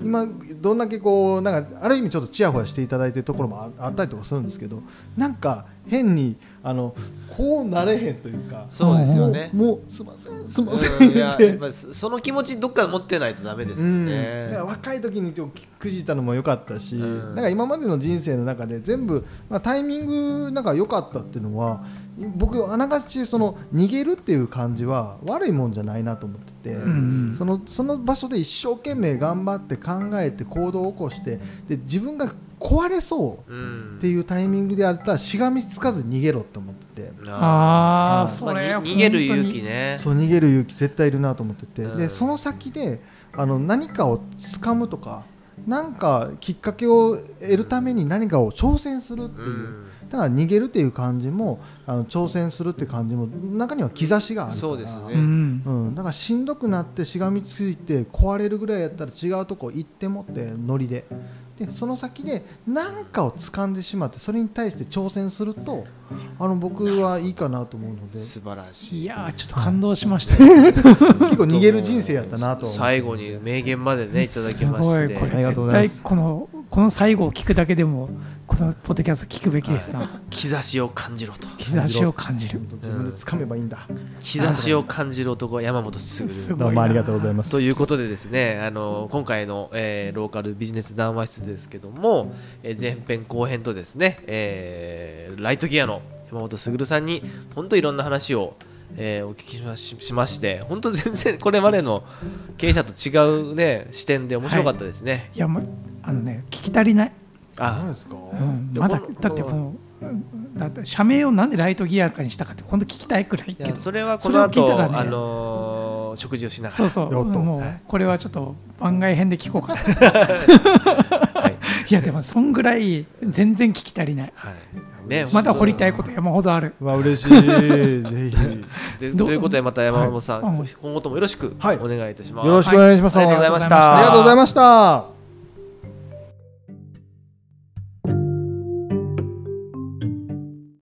うん。今どんだけこうなんかある意味ちょっとちやほやしていただいてるところもああったりとかするんですけどなんか変にあのこうなれへんというかそうですよね。もうすいませんすいませんって。やっぱりそその気持ちどっかで持ってないとダメですよう。ん、だねから若い時にちょっとくじいたのも良かったし、うん。なんか今までの人生の中で全部、まあ、タイミングなんか良かったっていうのは僕あながちその逃げるっていう感じは悪いもんじゃないなと思ってて、うんそのその場所で一生懸命頑張って考えて行動を起こしてで自分が壊れそううん。っていうタイミングであったらしがみつかず逃げろって思ってて。ああうんそれ逃げる勇気ね。そう逃げる勇気絶対いるなと思ってて、うん。でその先であの何かを掴むとか何かきっかけを得るために何かを挑戦するっていう、うん。だから逃げるっていう感じもあの挑戦するっていう感じも中には兆しがあるから。そうですね。うん。うん、だからしんどくなってしがみついて壊れるぐらいやったら違うとこ行ってもってノリででその先で何かを掴んでしまってそれに対して挑戦するとあの僕はいいかなと思うので。素晴らしい。いやーちょっと感動しました。よ [laughs] 結構逃げる人生やったなと最後に名言までねいただきましすごいてこれありがとう絶対ございます。このこの最後を聞くだけでもこのポッドキャスト聞くべきですな、兆しを感じろと。兆しを感じる。自分で掴めばいいんだ、兆しを感じる男山本卓どうもありがとうございます。ということでですねあの今回の、えーローカルビジネス談話室ですけども、えー前編後編とですね、えーライトギアの山本卓さんに本当いろんな話を、えーお聞きしまししまして本当全然これまでの経営者と違う、ね、視点で面白かったですね。い。やもうあのね聞き足りない、あ何ですか、うん、でまだこのだってもううんだって社名をなんでライトギアかにしたかって本当聞きたいくらいいけど。やそれはこの後、聞いたらね。あのー食事をしながら。そうそう。もうこれはちょっと番外編で聞こうかな [laughs] はい。いやでもそんぐらい全然聞き足りない。はい。ね、まだ掘りたいこと山ほどある。うわ嬉しい。[laughs] ぜひ。ということでまた山本さん、はい。今後ともよろしくおはい。願いいたします。よろしくお願いします、はい。ありがとうございました。ありがとうございました